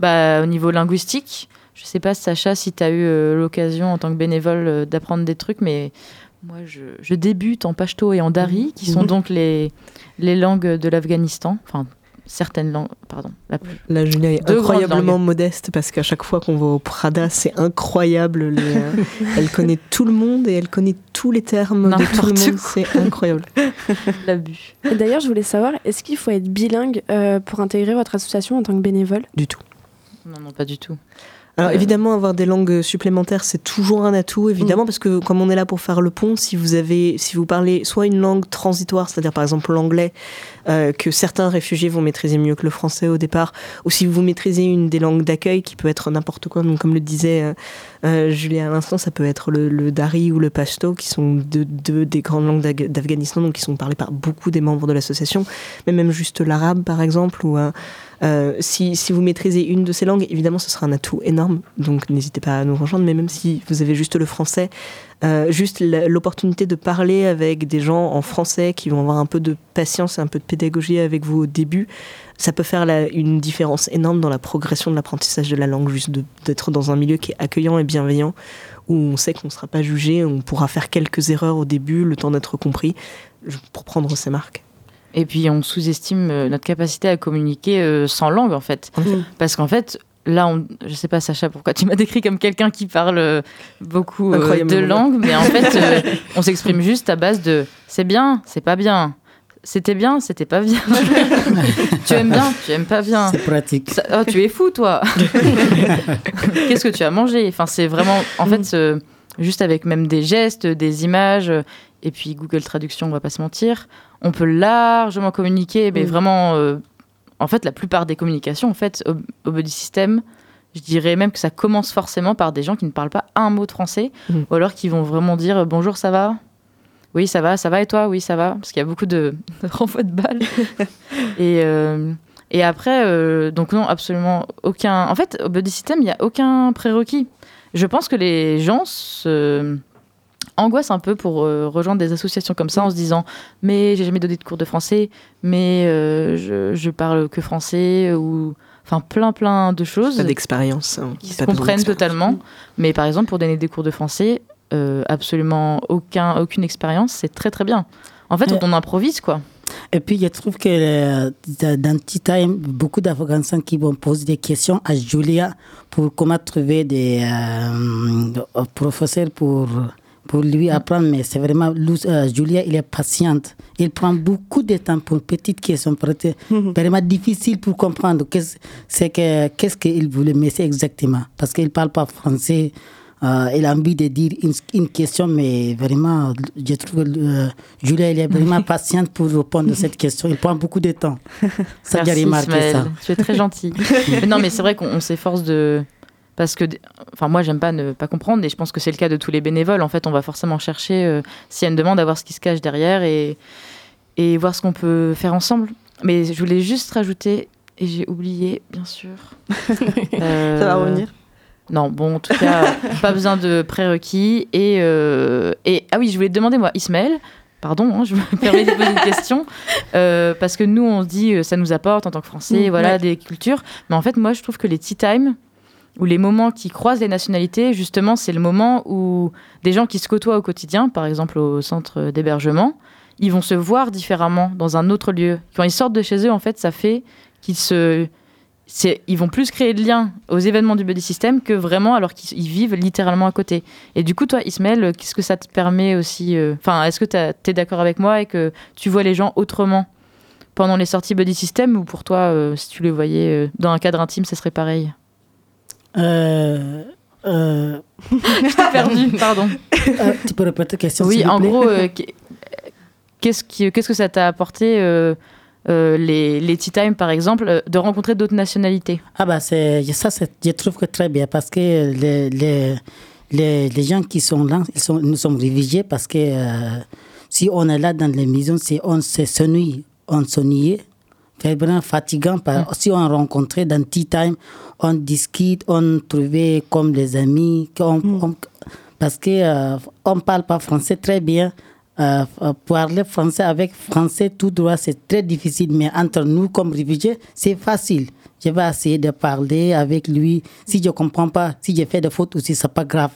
Bah, au niveau linguistique, je sais pas, Sacha, si tu as eu euh, l'occasion en tant que bénévole euh, d'apprendre des trucs, mais moi, je, je débute en pashto et en dari, qui sont Mhm. donc les, les langues de l'Afghanistan, enfin, certaines langues. Pardon, la plus. La Julia est incroyablement modeste parce qu'à chaque fois qu'on va au Prada, c'est incroyable. les, euh, (laughs) elle connaît tout le monde et elle connaît tous les termes de tout le monde. C'est incroyable. (laughs) L'abus. D'ailleurs, je voulais savoir, est-ce qu'il faut être bilingue euh, pour intégrer votre association en tant que bénévole? Du tout. Non, non, pas du tout. Alors Euh, évidemment, avoir des langues supplémentaires, c'est toujours un atout, évidemment, parce que comme on est là pour faire le pont, si vous avez, si vous parlez soit une langue transitoire, c'est-à-dire par exemple l'anglais, euh, que certains réfugiés vont maîtriser mieux que le français au départ, ou si vous maîtrisez une des langues d'accueil qui peut être n'importe quoi, donc comme le disait euh, euh, Julia à l'instant, ça peut être le, le dari ou le pashto, qui sont deux, deux des grandes langues d'Afghanistan, donc qui sont parlées par beaucoup des membres de l'association, mais même juste l'arabe par exemple, ou euh, si, vous maîtrisez une de ces langues, évidemment, ce sera un atout énorme. Donc, n'hésitez pas à nous rejoindre. Mais même si vous avez juste le français, euh, juste l'opportunité de parler avec des gens en français qui vont avoir un peu de patience et un peu de pédagogie avec vous au début, ça peut faire une différence énorme dans la progression de l'apprentissage de la langue, juste d'être dans un milieu qui est accueillant et bienveillant, où on sait qu'on ne sera pas jugé, on pourra faire quelques erreurs au début, le temps d'être compris, pour prendre ses marques. Et puis on sous-estime euh, notre capacité à communiquer euh, sans langue en fait. Parce qu'en fait, là, on, je sais pas Sacha pourquoi tu m'as décrit comme quelqu'un qui parle euh, beaucoup euh, de langues, mais en fait, euh, (laughs) on s'exprime juste à base de c'est bien, c'est pas bien. C'était bien, c'était pas bien. (laughs) tu aimes bien, tu aimes pas bien. C'est pratique. Ça- oh, tu es fou, toi. (laughs) Qu'est-ce que tu as mangé? Enfin, c'est vraiment, en fait, euh, juste avec même des gestes, des images, et puis Google Traduction, on va pas se mentir, on peut largement communiquer, mais Mm. vraiment, euh, en fait, la plupart des communications, en fait, au, au body system, je dirais même que ça commence forcément par des gens qui ne parlent pas un mot de français, Mm. ou alors qui vont vraiment dire euh, bonjour, ça va? Oui, ça va, ça va et toi? Oui, ça va. Parce qu'il y a beaucoup de, (laughs) de renvois de balles. (laughs) et, euh, et après, euh, donc non, absolument aucun. En fait, au body system, il n'y a aucun prérequis. Je pense que les gens se angoissent un peu pour euh, rejoindre des associations comme ça en se disant mais j'ai jamais donné de cours de français, mais euh, je, je parle que français ou enfin plein plein de choses Pas d'expérience. hein, qui se comprennent totalement. Mais par exemple, pour donner des cours de français, euh, absolument aucun, aucune expérience, c'est très très bien. En fait, on improvise quoi. Et puis, je trouve que euh, dans Tea Time, beaucoup d'Afghans qui vont poser des questions à Julia pour comment trouver des euh, professeurs pour, pour lui apprendre. Mais c'est vraiment, euh, Julia, il est patiente. Il prend beaucoup de temps pour une petite question, peut-être vraiment difficile pour comprendre qu'est-ce que- qu'est-ce qu'il voulait mais c'est exactement. Parce qu'il ne parle pas français. Euh, il a envie de dire une, une question, mais vraiment, je trouve que euh, Julia, elle est (laughs) vraiment patiente pour répondre à cette question. Il prend beaucoup de temps. Ça, j'ai remarqué ça. Tu es très gentil. (laughs) Non, mais c'est vrai qu'on on s'efforce de. Parce que, enfin, moi, j'aime pas ne pas comprendre, et je pense que c'est le cas de tous les bénévoles. En fait, on va forcément chercher, euh, s'il y a une demande, à voir ce qui se cache derrière et, et voir ce qu'on peut faire ensemble. Mais je voulais juste rajouter, et j'ai oublié, bien sûr. (laughs) Euh, Ça va revenir? Non, bon, en tout cas, (laughs) pas besoin de prérequis. Et, euh, et ah oui, je voulais te demander, moi, Ismaël, pardon, hein, je me permets de poser une question, (laughs) euh, parce que nous, on se dit, ça nous apporte en tant que Français, Mm, voilà, ouais. des cultures. Mais en fait, moi, je trouve que les tea time, ou les moments qui croisent les nationalités, justement, c'est le moment où des gens qui se côtoient au quotidien, par exemple au centre d'hébergement, ils vont se voir différemment dans un autre lieu. Quand ils sortent de chez eux, en fait, ça fait qu'ils se ils vont plus créer de liens aux événements du buddy system que vraiment alors qu'ils ils vivent littéralement à côté. Et du coup, toi, Ismaël, qu'est-ce que ça te permet aussi euh, Enfin, est-ce que tu es d'accord avec moi et que tu vois les gens autrement pendant les sorties buddy system ou pour toi, euh, si tu les voyais euh, dans un cadre intime, ce serait pareil? Euh, euh, (laughs) Je t'ai perdu, (laughs) pardon. euh, tu peux répéter la question Oui, en gros, qu'est- qu'est-ce qui- qu'est-ce que ça t'a apporté les, les tea time, par exemple, de rencontrer d'autres nationalités? Ah bah c'est ça, c'est- je trouve que très bien parce que les, les, les, les gens qui sont là, ils sont, nous sommes réfugiés parce que si on est là dans les maisons, si on se s'ennuie, on s'ennuyait, c'est vraiment fatigant. Par, Si on rencontrait dans Tea Time, on discute, on trouvait comme des amis, qu'on- on- parce que euh, on parle pas français très bien. Euh, euh, parler français avec français tout droit, c'est très difficile, mais entre nous, comme réfugiés, c'est facile. Je vais essayer de parler avec lui. Si je ne comprends pas, si j'ai fait des fautes aussi, c'est pas grave.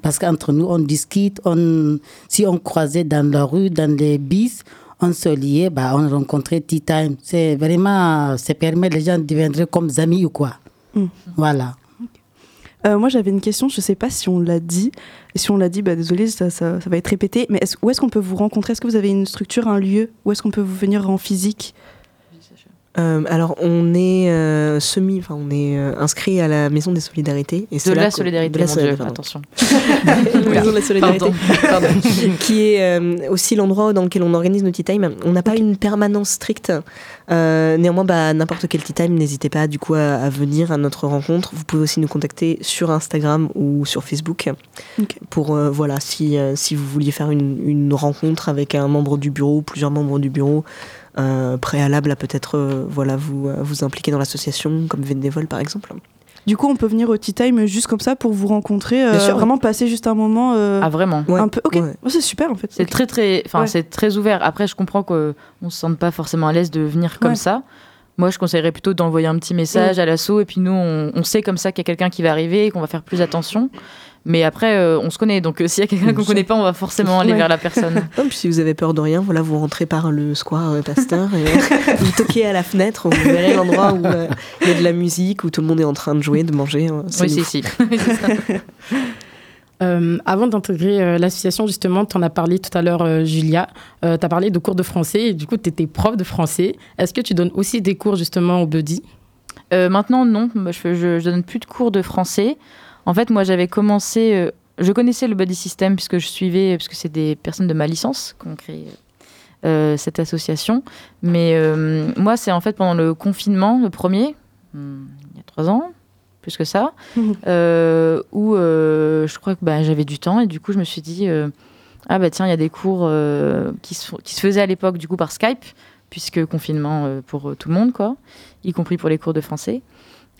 Parce qu'entre nous, on discute. On, si on croisait dans la rue, dans les bis, on se liait, bah, on rencontrait Tea Time. C'est vraiment, ça permet les gens de devenir comme amis ou quoi. Mm. Voilà. Euh, moi, j'avais une question, je ne sais pas si on l'a dit. Et si on l'a dit, bah, désolé, ça, ça, ça va être répété. Mais est où est-ce qu'on peut vous rencontrer? Est-ce que vous avez une structure, un lieu? Où est-ce qu'on peut vous venir en physique? Euh, alors on est euh, semi, enfin on est euh, inscrit à la Maison des Solidarités. Et c'est De la solidarité, de la mon solidarité, attention. la (laughs) Maison de la Solidarité, Pardon. Qui- (laughs) qui est euh, aussi l'endroit dans lequel on organise nos tea time. On n'a pas une permanence stricte. Euh, néanmoins, bah, n'importe quel tea time, n'hésitez pas du coup à, à venir à notre rencontre. Vous pouvez aussi nous contacter sur Instagram ou sur Facebook pour euh, voilà si euh, si vous vouliez faire une, une rencontre avec un membre du bureau, ou plusieurs membres du bureau. Préalable à peut-être euh, voilà vous euh, vous impliquer dans l'association comme bénévole par exemple. Du coup, on peut venir au Tea Time juste comme ça pour vous rencontrer, euh, sûr. vraiment passer juste un moment. euh, Ah vraiment Un peu. Ok, Oh, c'est super en fait. C'est très très, enfin Ouais. c'est très ouvert. Après, je comprends qu'on ne se sente pas forcément à l'aise de venir comme Ouais. ça. Moi, je conseillerais plutôt d'envoyer un petit message Mm. à l'assaut et puis nous, on, on sait comme ça qu'il y a quelqu'un qui va arriver et qu'on va faire plus attention. Mais après, euh, on se connaît, donc euh, s'il y a quelqu'un qu'on connaît pas, on va forcément aller Ouais. vers la personne. (laughs) Non, puis si vous avez peur de rien, voilà, vous rentrez par le square euh, Pasteur et (laughs) vous toquez à la fenêtre, vous verrez l'endroit où euh, il y a de la musique, où tout le monde est en train de jouer, de manger. euh, Oui, si, si. (laughs) Euh, avant d'intégrer euh, l'association, justement, tu en as parlé tout à l'heure, euh, Julia. tu as parlé de cours de français et du coup, tu étais prof de français. Est-ce que tu donnes aussi des cours justement au buddy? Euh, maintenant, non. Moi, Je, je, je donne plus de cours de français. En fait, moi, j'avais commencé. euh, je connaissais le Buddy System puisque je suivais, parce que c'est des personnes de ma licence qui ont créé euh, cette association. Mais euh, moi, c'est en fait pendant le confinement, le premier, hmm, il y a trois ans, plus que ça, (laughs) où je crois que bah, j'avais du temps et du coup, je me suis dit. ah bah tiens, il y a des cours qui, se, qui se faisaient à l'époque du coup par Skype, puisque confinement pour tout le monde, quoi, y compris pour les cours de français.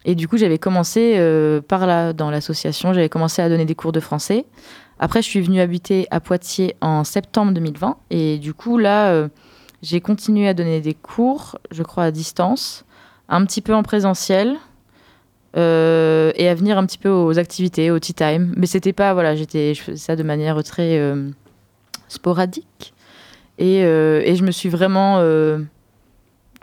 Et du coup, j'avais commencé euh, par là, dans l'association, j'avais commencé à donner des cours de français. Après, je suis venue habiter à Poitiers en septembre 2020. Et du coup, là, euh, j'ai continué à donner des cours, je crois, à distance, un petit peu en présentiel. euh, et à venir un petit peu aux activités, au tea time. Mais c'était pas, voilà, j'étais, je faisais ça de manière très sporadique. Et, et je me suis vraiment.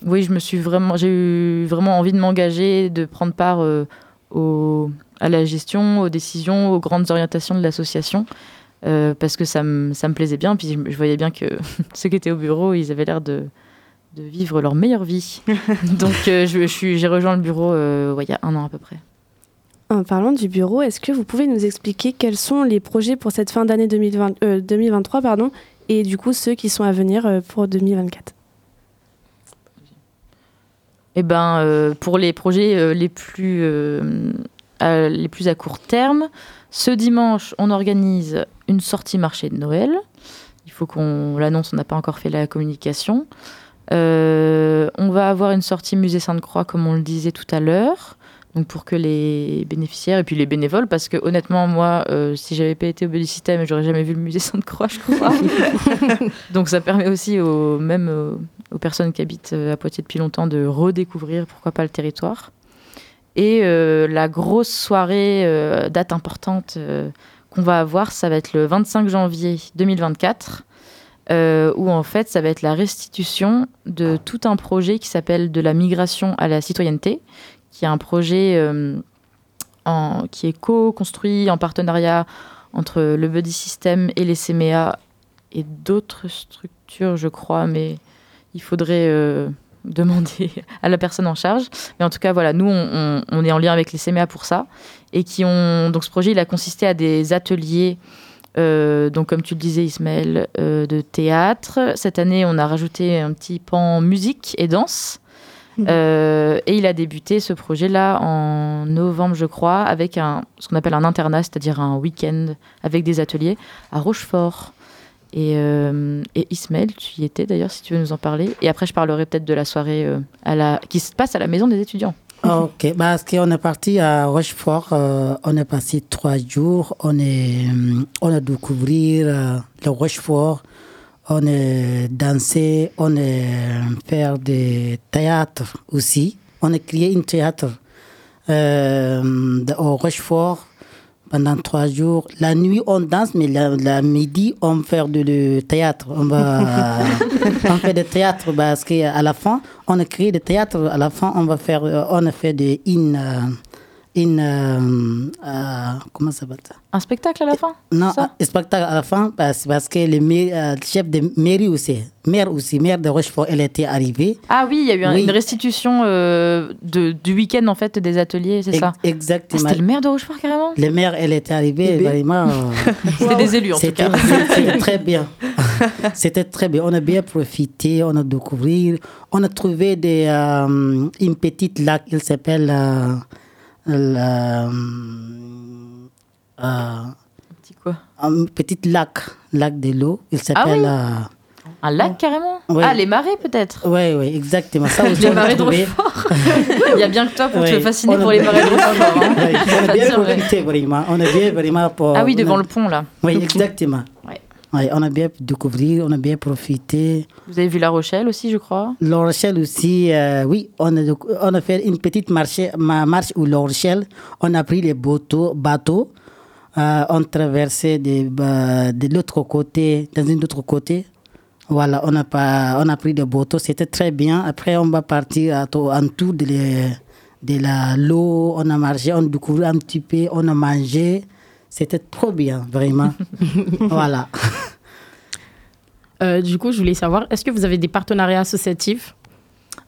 Oui, je me suis vraiment. J'ai eu vraiment envie de m'engager, de prendre part euh, au- à la gestion, aux décisions, aux grandes orientations de l'association. euh, parce que ça me, ça me plaisait bien. Puis je, je voyais bien que (laughs) ceux qui étaient au bureau, ils avaient l'air de, de vivre leur meilleure vie. (laughs) Donc euh, je, suis- j'ai rejoint le bureau ouais, il y a un an à peu près. En parlant du bureau, est-ce que vous pouvez nous expliquer quels sont les projets pour cette fin d'année 2020 euh, 2023 pardon, et du coup ceux qui sont à venir pour 2024 Eh ben, euh, pour les projets euh, les, plus, euh, à, les plus à court terme, ce dimanche, on organise une sortie marché de Noël. Il faut qu'on l'annonce, on n'a pas encore fait la communication. On va avoir une sortie musée Sainte-Croix, comme on le disait tout à l'heure. Donc pour que les bénéficiaires et puis les bénévoles, parce que honnêtement, moi, euh, si j'avais pas été au System, j'aurais jamais vu le musée Sainte-Croix, je crois. (laughs) Donc ça permet aussi aux, même aux, personnes qui habitent euh, à Poitiers depuis longtemps de redécouvrir, pourquoi pas, le territoire. Et euh, la grosse soirée, euh, date importante qu'on va avoir, ça va être le 25 janvier 2024, euh, où en fait, ça va être la restitution de tout un projet qui s'appelle De la migration à la citoyenneté, qui est un projet qui est co-construit en partenariat entre le Buddy System et les CMEA et d'autres structures, je crois, mais il faudrait euh, (laughs) demander à la personne en charge. Mais en tout cas, voilà, nous, on, on- on est en lien avec les CMEA pour ça. Et qui ont. Donc, ce projet, il a consisté à des ateliers. euh, donc, comme tu le disais, Ismaël, euh, de théâtre. Cette année, on a rajouté un petit pan musique et danse. Euh, et il a débuté ce projet-là en novembre, je crois, avec un, ce qu'on appelle un internat, c'est-à-dire un week-end avec des ateliers à Rochefort. Et, euh, Ismaël, tu y étais d'ailleurs, si tu veux nous en parler. Et après, je parlerai peut-être de la soirée euh, qui se passe à la maison des étudiants. Ok, parce qu'on est parti à Rochefort, euh, on est passé trois jours, on, est, euh, on a découvert le Rochefort, on est dansé, on est faire des théâtres aussi. On a créé un théâtre au Rochefort pendant trois jours. La nuit, on danse, mais la, la midi, on fait de théâtre. On, va, (laughs) on fait du théâtre parce qu'à la fin, on a créé du théâtre. À la fin, on va faire, on a fait des in, in euh, euh, comment ça s'appelle ça? Un spectacle à la fin Non, un spectacle à la fin, parce, parce que le euh, le chef de mairie aussi, maire aussi, maire de Rochefort, elle était arrivée. Ah oui, il y a eu un- Oui. une restitution euh, de, du week-end en fait des ateliers, c'est ça? Exactement. Ah, C'était le maire de Rochefort carrément? Le maire, elle était arrivée, vraiment. euh, (laughs) C'était des élus en tout C'était cas. (laughs) c'était très bien. (laughs) C'était très bien. On a bien profité, on a découvert. On a trouvé des, euh, une petite lac, il s'appelle. Euh, la- euh, petit quoi Un petit lac, lac de l'eau. Il s'appelle. oui euh, Un lac carrément Ouais. Ah, les marais peut-être Oui, oui, exactement. Ça (laughs) aussi, Les marais de. Rochefort (laughs) Il y a bien que toi pour Ouais. te fasciner On pour les marais de (laughs) Rochefort. hein. Ouais, on a bien profité vraiment. On a bien vraiment pour. Ah oui, on a- devant le pont là. Oui, exactement. Ouais. Ouais, on a bien découvert, on a bien profité. Vous avez vu La Rochelle aussi, je crois? La Rochelle aussi, euh, oui, on a, on a fait une petite marche, ma- marche où La Rochelle, on a pris les bateaux, bateaux euh, on traversait de, bah, de l'autre côté, dans un autre côté. Voilà, on a, pas, on a pris des bateaux, c'était très bien. Après, on va partir à en tour de, les- de la l'eau, on a marché, on a découvert un petit peu, on a mangé. C'était trop bien, vraiment. (laughs) voilà. Euh, du coup, je voulais savoir, est-ce que vous avez des partenariats associatifs?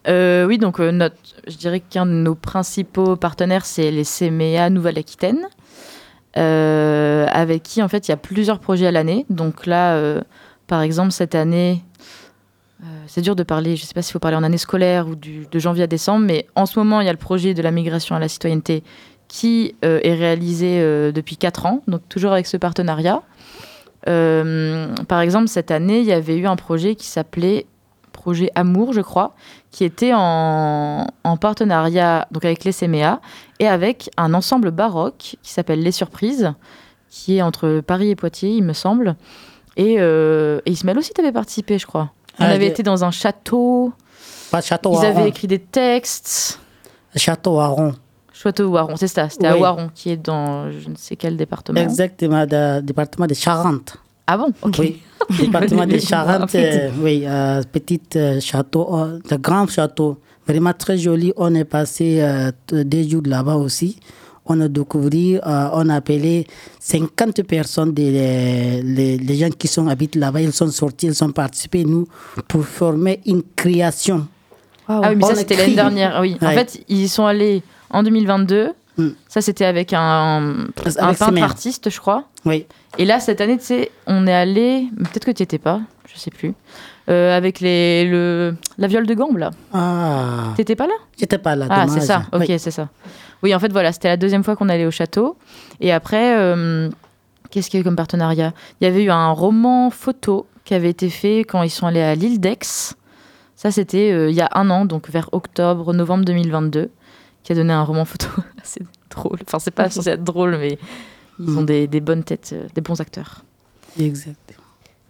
Euh, oui, donc euh, notre, je dirais qu'un de nos principaux partenaires, c'est les CMEA Nouvelle-Aquitaine, euh, avec qui, en fait, il y a plusieurs projets à l'année. Donc là, euh, par exemple, cette année, euh, c'est dur de parler, je ne sais pas s'il faut parler en année scolaire ou du- de janvier à décembre, mais en ce moment, il y a le projet de la migration à la citoyenneté qui euh, est réalisé euh, depuis 4 ans, donc toujours avec ce partenariat. Euh, par exemple, cette année, il y avait eu un projet qui s'appelait Projet Amour, je crois, qui était en, en partenariat donc avec les et avec un ensemble baroque qui s'appelle Les Surprises, qui est entre Paris et Poitiers, il me semble. Et, et Ismaël aussi, tu avais participé, je crois. On Ah, avait été dans un château. Pas château Ils Aron. avaient écrit des textes. Château Aron. Château Waron, c'est ça. C'était à Oui. Waron, qui est dans je ne sais quel département. Exactement, le département de Charente. Ah bon Ok. Oui, (laughs) département de Charente, euh, oui, euh, petit euh, château, euh, de grand château, vraiment très joli. On est passé euh, des jours là-bas aussi. On a découvert, euh, on a appelé 50 personnes, des, les, les gens qui sont habitent là-bas, ils sont sortis, ils ont participé, nous, pour former une création. Ah oui, mais On ça, a c'était l'année dernière. Oui. En fait, ils y sont allés en 2022. Ça, c'était avec un, un Avec peintre artiste, je crois. Oui. Et là, cette année, tu sais, on est allé. Peut-être que tu étais pas, je sais plus. euh, avec les, le, la viole de gambe, là. Ah. T'étais pas là? J'étais pas là. Ah, c'est ça. Ok, Oui. c'est ça. Oui, en fait, voilà, c'était la deuxième fois qu'on allait au château. Et après, euh, qu'est-ce qu'il y a eu comme partenariat? Il y avait eu un roman photo qui avait été fait quand ils sont allés à l'île d'Aix. Ça, c'était euh, il y a un an, donc vers octobre, novembre 2022, qui a donné un roman photo (laughs) assez drôle. Enfin, c'est pas censé être drôle, mais ils ont des, des bonnes têtes, euh, des bons acteurs. Exact.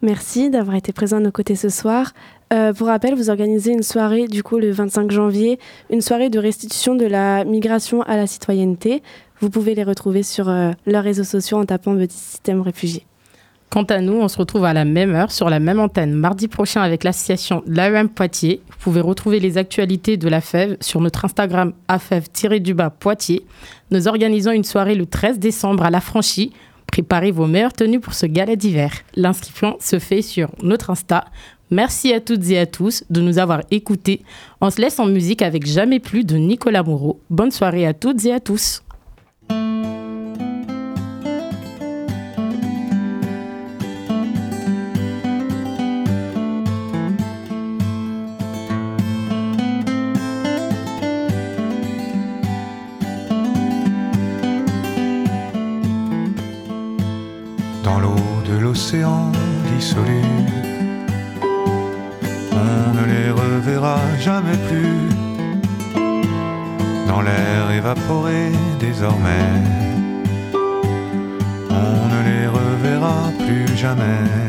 Merci d'avoir été présent à nos côtés ce soir. Euh, pour rappel, vous organisez une soirée, du coup, le 25 janvier, une soirée de restitution de la migration à la citoyenneté. Vous pouvez les retrouver sur euh, leurs réseaux sociaux en tapant Petit Système Réfugié. Quant à nous, on se retrouve à la même heure sur la même antenne mardi prochain avec l'association l'AEM Poitiers. Vous pouvez retrouver les actualités de la FEV sur notre Instagram afev-du-bas Poitiers. Nous organisons une soirée le 13 décembre à la franchie. Préparez vos meilleures tenues pour ce gala d'hiver. L'inscription se fait sur notre Insta. Merci à toutes et à tous de nous avoir écoutés. On se laisse en musique avec Jamais plus de Nicolas Moreau. Bonne soirée à toutes et à tous. Jamais plus dans l'air évaporé désormais. On ne les reverra plus jamais.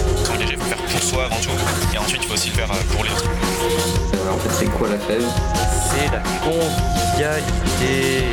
Faut le faire pour soi avant tout. Et ensuite, il faut aussi le faire euh, pour les autres. Voilà, en fait, c'est quoi la fève C'est la convivialité.